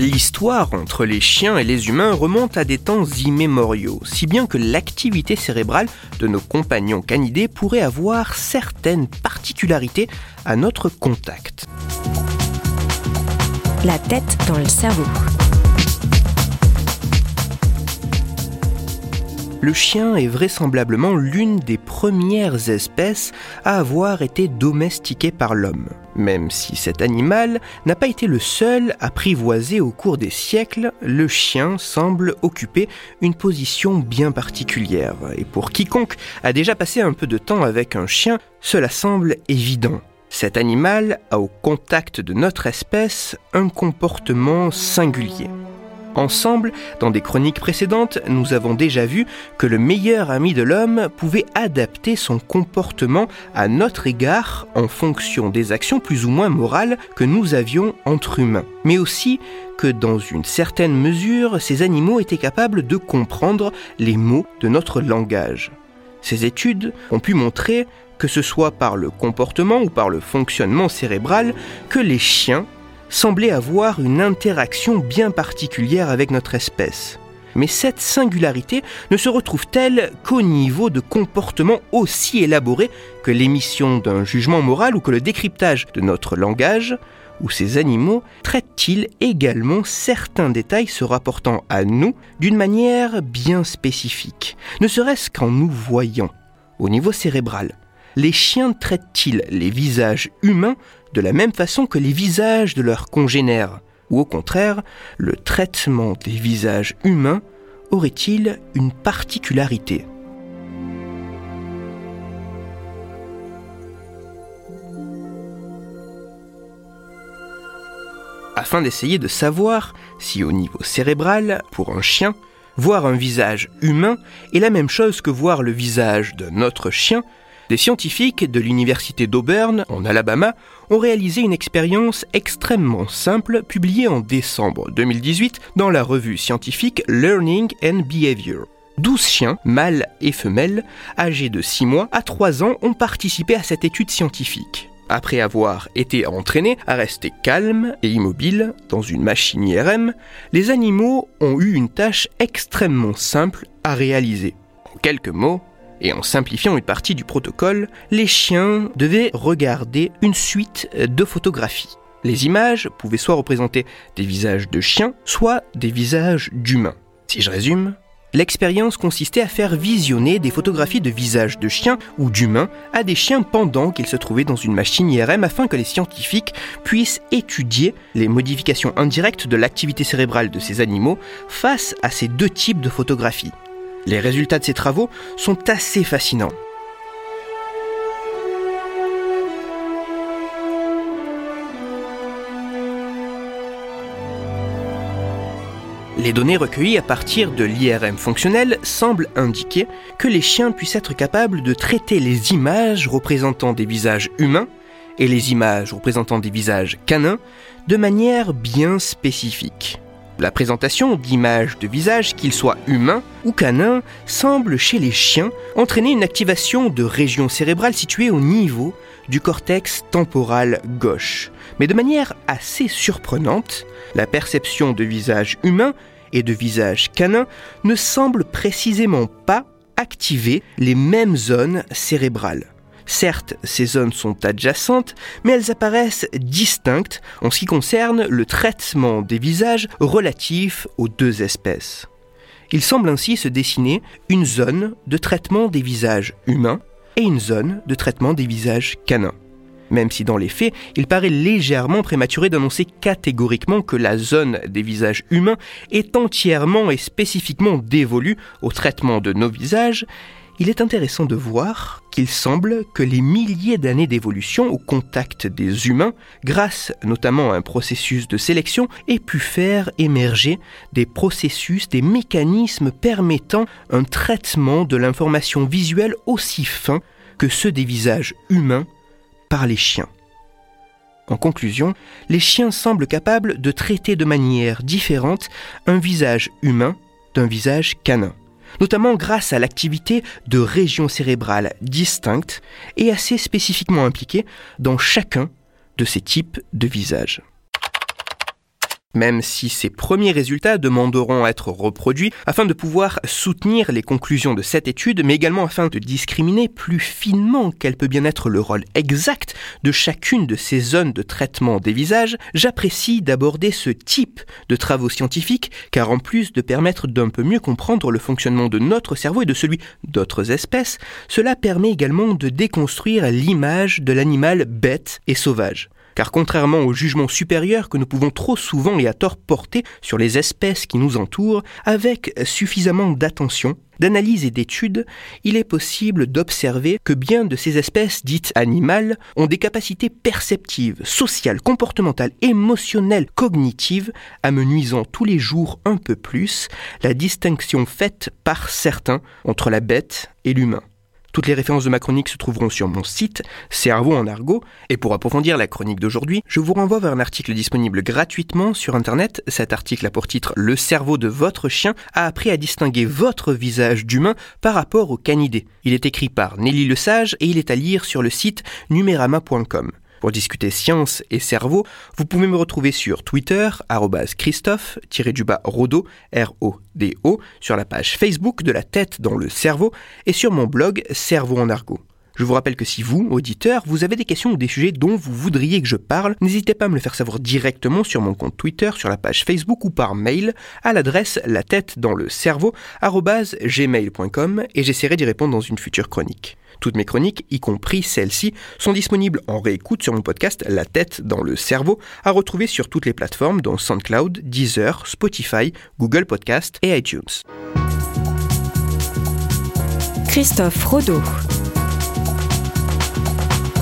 L'histoire entre les chiens et les humains remonte à des temps immémoriaux, si bien que l'activité cérébrale de nos compagnons canidés pourrait avoir certaines particularités à notre contact. La tête dans le cerveau. Le chien est vraisemblablement l'une des premières espèces à avoir été domestiquée par l'homme, même si cet animal n'a pas été le seul apprivoisé au cours des siècles, le chien semble occuper une position bien particulière, et pour quiconque a déjà passé un peu de temps avec un chien, cela semble évident. Cet animal a au contact de notre espèce un comportement singulier. Ensemble, dans des chroniques précédentes, nous avons déjà vu que le meilleur ami de l'homme pouvait adapter son comportement à notre égard en fonction des actions plus ou moins morales que nous avions entre humains, mais aussi que dans une certaine mesure, ces animaux étaient capables de comprendre les mots de notre langage. Ces études ont pu montrer, que ce soit par le comportement ou par le fonctionnement cérébral, que les chiens semblait avoir une interaction bien particulière avec notre espèce. Mais cette singularité ne se retrouve-t-elle qu'au niveau de comportements aussi élaborés que l'émission d'un jugement moral ou que le décryptage de notre langage Ou ces animaux traitent-ils également certains détails se rapportant à nous d'une manière bien spécifique, ne serait-ce qu'en nous voyant Au niveau cérébral, les chiens traitent-ils les visages humains de la même façon que les visages de leurs congénères? Ou au contraire, le traitement des visages humains aurait-il une particularité? Afin d'essayer de savoir si au niveau cérébral, pour un chien, voir un visage humain est la même chose que voir le visage de notre chien, des scientifiques de l'Université d'Auburn, en Alabama, ont réalisé une expérience extrêmement simple publiée en décembre 2018 dans la revue scientifique Learning and Behavior. 12 chiens, mâles et femelles, âgés de 6 mois à 3 ans, ont participé à cette étude scientifique. Après avoir été entraînés à rester calmes et immobiles dans une machine IRM, les animaux ont eu une tâche extrêmement simple à réaliser. En quelques mots, et en simplifiant une partie du protocole, les chiens devaient regarder une suite de photographies. Les images pouvaient soit représenter des visages de chiens, soit des visages d'humains. Si je résume, l'expérience consistait à faire visionner des photographies de visages de chiens ou d'humains à des chiens pendant qu'ils se trouvaient dans une machine IRM afin que les scientifiques puissent étudier les modifications indirectes de l'activité cérébrale de ces animaux face à ces deux types de photographies. Les résultats de ces travaux sont assez fascinants. Les données recueillies à partir de l'IRM fonctionnel semblent indiquer que les chiens puissent être capables de traiter les images représentant des visages humains et les images représentant des visages canins de manière bien spécifique. La présentation d'images de visages, qu'ils soient humains ou canins, semble chez les chiens entraîner une activation de régions cérébrales situées au niveau du cortex temporal gauche. Mais de manière assez surprenante, la perception de visages humains et de visages canins ne semble précisément pas activer les mêmes zones cérébrales. Certes, ces zones sont adjacentes, mais elles apparaissent distinctes en ce qui concerne le traitement des visages relatifs aux deux espèces. Il semble ainsi se dessiner une zone de traitement des visages humains et une zone de traitement des visages canins. Même si dans les faits, il paraît légèrement prématuré d'annoncer catégoriquement que la zone des visages humains est entièrement et spécifiquement dévolue au traitement de nos visages, il est intéressant de voir qu'il semble que les milliers d'années d'évolution au contact des humains, grâce notamment à un processus de sélection, aient pu faire émerger des processus, des mécanismes permettant un traitement de l'information visuelle aussi fin que ceux des visages humains par les chiens. En conclusion, les chiens semblent capables de traiter de manière différente un visage humain d'un visage canin, notamment grâce à l'activité de régions cérébrales distinctes et assez spécifiquement impliquées dans chacun de ces types de visages. Même si ces premiers résultats demanderont à être reproduits afin de pouvoir soutenir les conclusions de cette étude, mais également afin de discriminer plus finement quel peut bien être le rôle exact de chacune de ces zones de traitement des visages, j'apprécie d'aborder ce type de travaux scientifiques car en plus de permettre d'un peu mieux comprendre le fonctionnement de notre cerveau et de celui d'autres espèces, cela permet également de déconstruire l'image de l'animal bête et sauvage. Car contrairement au jugement supérieur que nous pouvons trop souvent et à tort porter sur les espèces qui nous entourent, avec suffisamment d'attention, d'analyse et d'études, il est possible d'observer que bien de ces espèces dites animales ont des capacités perceptives, sociales, comportementales, émotionnelles, cognitives, amenuisant tous les jours un peu plus la distinction faite par certains entre la bête et l'humain. Toutes les références de ma chronique se trouveront sur mon site, Cerveau en argot, et pour approfondir la chronique d'aujourd'hui, je vous renvoie vers un article disponible gratuitement sur Internet. Cet article a pour titre Le cerveau de votre chien a appris à distinguer votre visage d'humain par rapport au canidé. Il est écrit par Nelly Lesage et il est à lire sur le site numerama.com. Pour discuter science et cerveau, vous pouvez me retrouver sur Twitter, Christophe-Rodo, R-O-D-O, sur la page Facebook de la tête dans le cerveau et sur mon blog Cerveau en argot. Je vous rappelle que si vous, auditeur, vous avez des questions ou des sujets dont vous voudriez que je parle, n'hésitez pas à me le faire savoir directement sur mon compte Twitter, sur la page Facebook ou par mail à l'adresse la tête dans le cerveau gmail.com et j'essaierai d'y répondre dans une future chronique. Toutes mes chroniques, y compris celles-ci, sont disponibles en réécoute sur mon podcast La tête dans le cerveau, à retrouver sur toutes les plateformes dont SoundCloud, Deezer, Spotify, Google Podcast et iTunes. Christophe Rodeau.